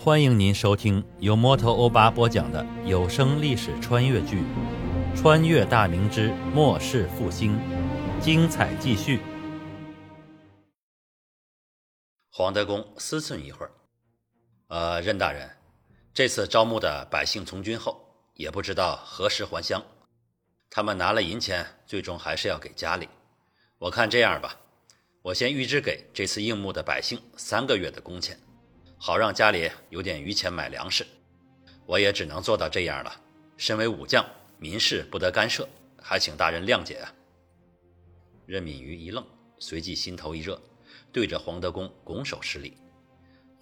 欢迎您收听由摩托欧巴播讲的有声历史穿越剧《穿越大明之末世复兴》，精彩继续。黄德公思忖一会儿，呃，任大人，这次招募的百姓从军后，也不知道何时还乡。他们拿了银钱，最终还是要给家里。我看这样吧，我先预支给这次应募的百姓三个月的工钱。好让家里有点余钱买粮食，我也只能做到这样了。身为武将，民事不得干涉，还请大人谅解啊。任敏瑜一愣，随即心头一热，对着黄德公拱手施礼：“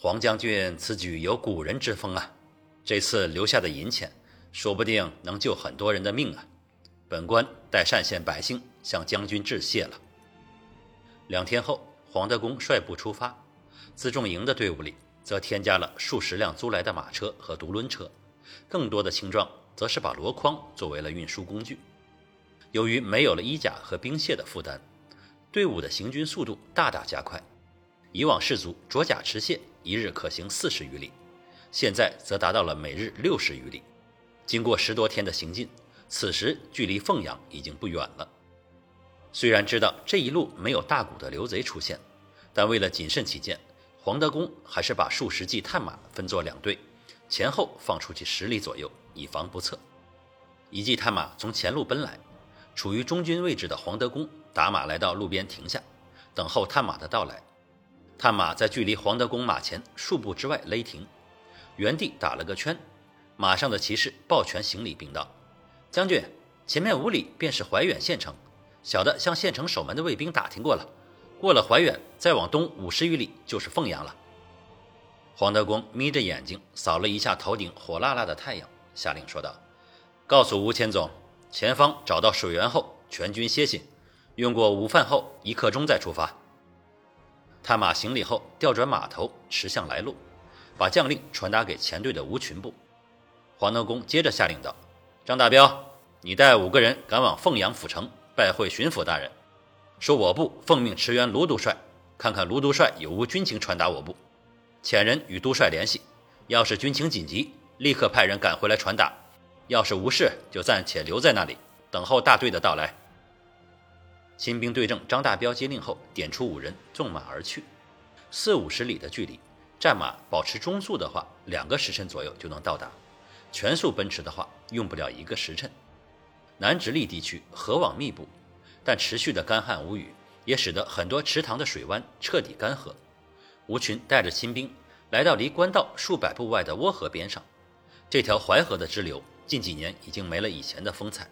黄将军此举有古人之风啊！这次留下的银钱，说不定能救很多人的命啊！本官代单县百姓向将军致谢了。”两天后，黄德公率部出发，辎重营的队伍里。则添加了数十辆租来的马车和独轮车，更多的轻装则是把箩筐作为了运输工具。由于没有了衣甲和兵械的负担，队伍的行军速度大大加快。以往士卒着甲持械，一日可行四十余里，现在则达到了每日六十余里。经过十多天的行进，此时距离凤阳已经不远了。虽然知道这一路没有大股的刘贼出现，但为了谨慎起见。黄德公还是把数十骑探马分作两队，前后放出去十里左右，以防不测。一骑探马从前路奔来，处于中军位置的黄德公打马来到路边停下，等候探马的到来。探马在距离黄德公马前数步之外勒停，原地打了个圈。马上的骑士抱拳行礼，并道：“将军，前面五里便是怀远县城，小的向县城守门的卫兵打听过了。”过了怀远，再往东五十余里就是凤阳了。黄德公眯着眼睛扫了一下头顶火辣辣的太阳，下令说道：“告诉吴千总，前方找到水源后，全军歇息，用过午饭后一刻钟再出发。”探马行礼后，调转马头，驰向来路，把将令传达给前队的吴群部。黄德公接着下令道：“张大彪，你带五个人赶往凤阳府城，拜会巡抚大人。”说我部奉命驰援卢督帅，看看卢督帅有无军情传达我部。遣人与督帅联系，要是军情紧急，立刻派人赶回来传达；要是无事，就暂且留在那里，等候大队的到来。亲兵队正张大彪接令后，点出五人纵马而去。四五十里的距离，战马保持中速的话，两个时辰左右就能到达；全速奔驰的话，用不了一个时辰。南直隶地区河网密布。但持续的干旱无雨，也使得很多池塘的水湾彻底干涸。吴群带着亲兵来到离官道数百步外的涡河边上。这条淮河的支流近几年已经没了以前的风采，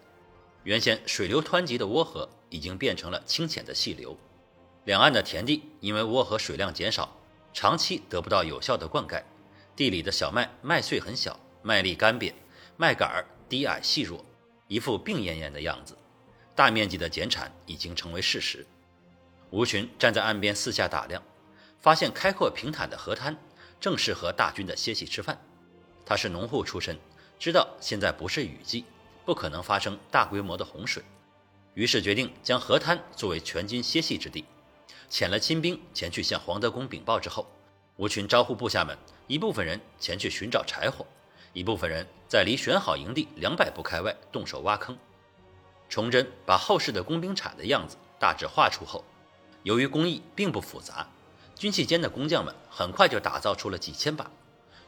原先水流湍急的涡河已经变成了清浅的细流。两岸的田地因为涡河水量减少，长期得不到有效的灌溉，地里的小麦麦穗很小，麦粒干瘪，麦秆儿低矮细弱，一副病恹恹的样子。大面积的减产已经成为事实。吴群站在岸边四下打量，发现开阔平坦的河滩正适合大军的歇息吃饭。他是农户出身，知道现在不是雨季，不可能发生大规模的洪水，于是决定将河滩作为全军歇息之地。遣了亲兵前去向黄德公禀报之后，吴群招呼部下们，一部分人前去寻找柴火，一部分人在离选好营地两百步开外动手挖坑。崇祯把后世的工兵铲的样子大致画出后，由于工艺并不复杂，军器间的工匠们很快就打造出了几千把。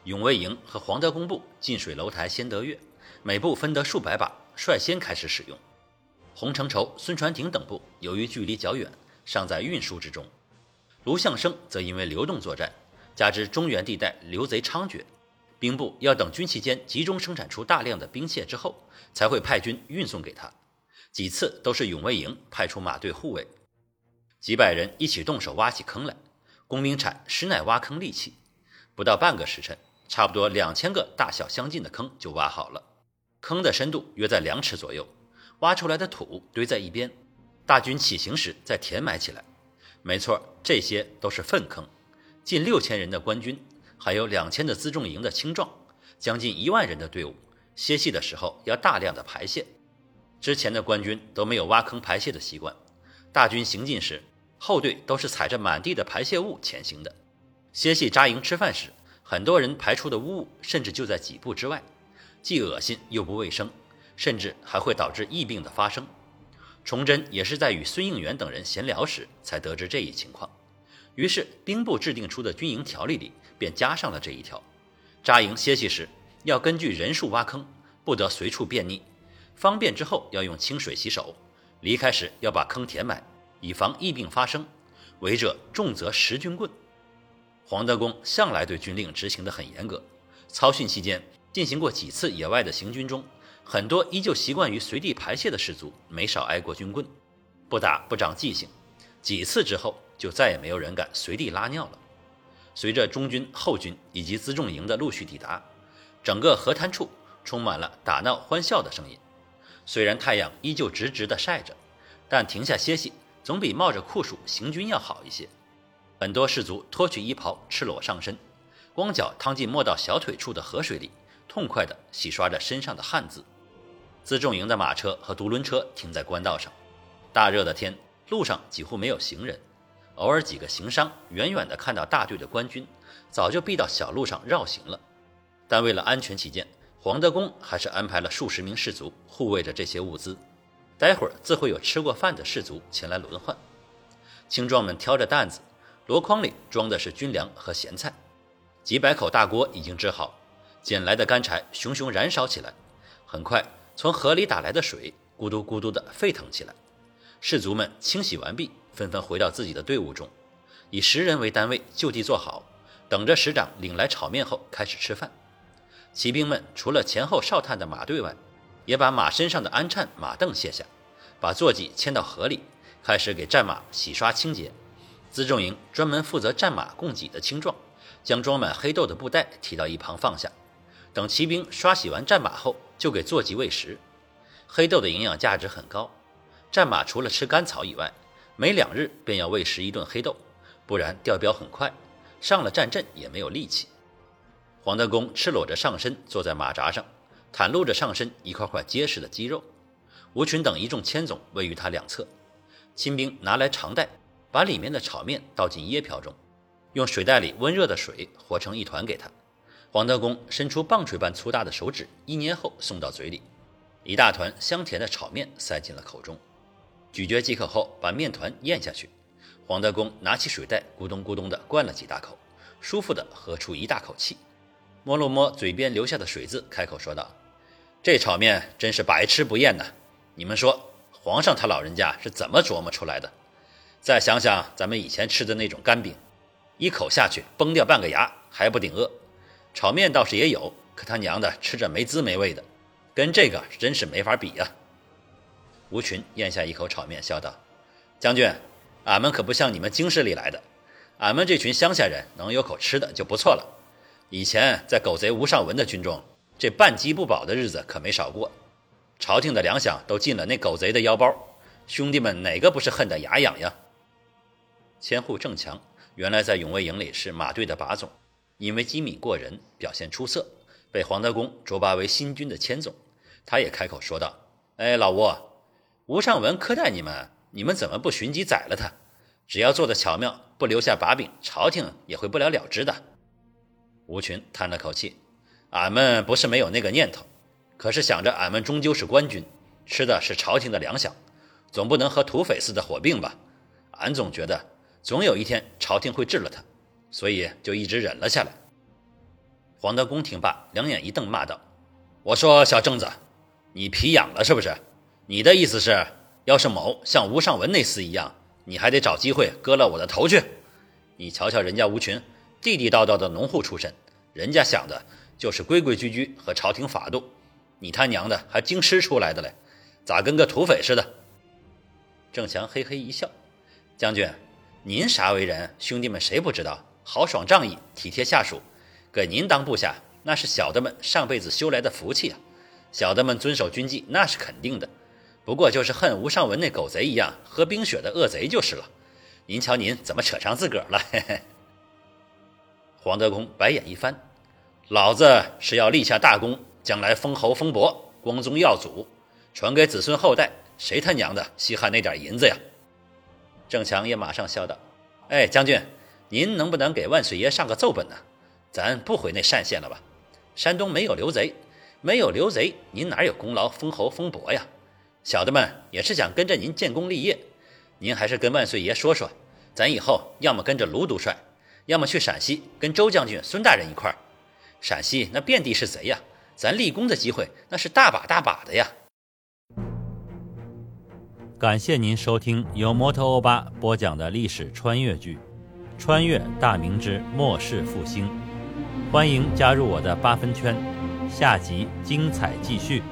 永卫营和黄德工部近水楼台先得月，每部分得数百把，率先开始使用。洪承畴、孙传庭等部由于距离较远，尚在运输之中。卢象升则因为流动作战，加之中原地带流贼猖獗，兵部要等军器间集中生产出大量的兵械之后，才会派军运送给他。几次都是永卫营派出马队护卫，几百人一起动手挖起坑来。工兵铲实乃挖坑利器，不到半个时辰，差不多两千个大小相近的坑就挖好了。坑的深度约在两尺左右，挖出来的土堆在一边，大军起行时再填埋起来。没错，这些都是粪坑。近六千人的官军，还有两千的辎重营的轻壮，将近一万人的队伍，歇息的时候要大量的排泄。之前的官军都没有挖坑排泄的习惯，大军行进时，后队都是踩着满地的排泄物前行的。歇息扎营吃饭时，很多人排出的污物甚至就在几步之外，既恶心又不卫生，甚至还会导致疫病的发生。崇祯也是在与孙应元等人闲聊时才得知这一情况，于是兵部制定出的军营条例里便加上了这一条：扎营歇息时要根据人数挖坑，不得随处便溺；方便之后要用清水洗手，离开时要把坑填满，以防疫病发生。违者重则十军棍。黄德功向来对军令执行得很严格，操训期间进行过几次野外的行军中，很多依旧习惯于随地排泄的士卒没少挨过军棍，不打不长记性，几次之后就再也没有人敢随地拉尿了。随着中军、后军以及辎重营的陆续抵达，整个河滩处充满了打闹欢笑的声音。虽然太阳依旧直直地晒着，但停下歇息总比冒着酷暑行军要好一些。很多士卒脱去衣袍，赤裸上身，光脚趟进没到小腿处的河水里，痛快地洗刷着身上的汗渍。辎重营的马车和独轮车停在官道上，大热的天，路上几乎没有行人，偶尔几个行商远远地看到大队的官军，早就避到小路上绕行了。但为了安全起见，黄德功还是安排了数十名士卒护卫着这些物资，待会儿自会有吃过饭的士卒前来轮换。青壮们挑着担子。箩筐里装的是军粮和咸菜，几百口大锅已经支好，捡来的干柴熊熊燃烧起来。很快，从河里打来的水咕嘟咕嘟地沸腾起来。士卒们清洗完毕，纷纷回到自己的队伍中，以十人为单位就地坐好，等着师长领来炒面后开始吃饭。骑兵们除了前后哨探的马队外，也把马身上的鞍颤、马镫卸下，把坐骑牵到河里，开始给战马洗刷清洁。辎重营专门负责战马供给的青壮，将装满黑豆的布袋提到一旁放下，等骑兵刷洗完战马后，就给坐骑喂食。黑豆的营养价值很高，战马除了吃干草以外，每两日便要喂食一顿黑豆，不然掉膘很快，上了战阵也没有力气。黄德功赤裸着上身坐在马扎上，袒露着上身一块块结实的肌肉。吴群等一众千总位于他两侧，亲兵拿来长袋。把里面的炒面倒进椰瓢中，用水袋里温热的水和成一团给他。黄德功伸出棒槌般粗大的手指，一捏后送到嘴里，一大团香甜的炒面塞进了口中，咀嚼即可后把面团咽下去。黄德功拿起水袋，咕咚咕咚地灌了几大口，舒服地喝出一大口气，摸了摸嘴边留下的水渍，开口说道：“这炒面真是百吃不厌呐！你们说，皇上他老人家是怎么琢磨出来的？”再想想咱们以前吃的那种干饼，一口下去崩掉半个牙还不顶饿。炒面倒是也有，可他娘的吃着没滋没味的，跟这个真是没法比呀。吴群咽下一口炒面，笑道：“将军，俺们可不像你们京师里来的，俺们这群乡下人能有口吃的就不错了。以前在狗贼吴尚文的军中，这半饥不饱的日子可没少过，朝廷的粮饷都进了那狗贼的腰包，兄弟们哪个不是恨得牙痒痒？”千户郑强原来在永卫营里是马队的把总，因为机敏过人，表现出色，被黄德功擢拔为新军的千总。他也开口说道：“哎，老吴，吴尚文苛待你们，你们怎么不寻机宰了他？只要做的巧妙，不留下把柄，朝廷也会不了了之的。”吴群叹了口气：“俺们不是没有那个念头，可是想着俺们终究是官军，吃的是朝廷的粮饷，总不能和土匪似的火并吧？俺总觉得。”总有一天朝廷会治了他，所以就一直忍了下来。黄德功听罢，两眼一瞪，骂道：“我说小正子，你皮痒了是不是？你的意思是，要是某像吴尚文那厮一样，你还得找机会割了我的头去？你瞧瞧人家吴群，地地道道的农户出身，人家想的就是规规矩矩和朝廷法度，你他娘的还京师出来的嘞，咋跟个土匪似的？”郑强嘿嘿一笑，将军。您啥为人，兄弟们谁不知道？豪爽仗义，体贴下属，给您当部下，那是小的们上辈子修来的福气啊！小的们遵守军纪，那是肯定的。不过就是恨吴尚文那狗贼一样喝冰雪的恶贼就是了。您瞧您怎么扯上自个儿了？嘿嘿。黄德公白眼一翻，老子是要立下大功，将来封侯封伯，光宗耀祖，传给子孙后代，谁他娘的稀罕那点银子呀？郑强也马上笑道：“哎，将军，您能不能给万岁爷上个奏本呢？咱不回那单县了吧？山东没有刘贼，没有刘贼，您哪有功劳封侯封伯呀？小的们也是想跟着您建功立业，您还是跟万岁爷说说，咱以后要么跟着卢督帅，要么去陕西跟周将军、孙大人一块儿。陕西那遍地是贼呀，咱立功的机会那是大把大把的呀。感谢您收听由摩托欧巴播讲的历史穿越剧《穿越大明之末世复兴》，欢迎加入我的八分圈，下集精彩继续。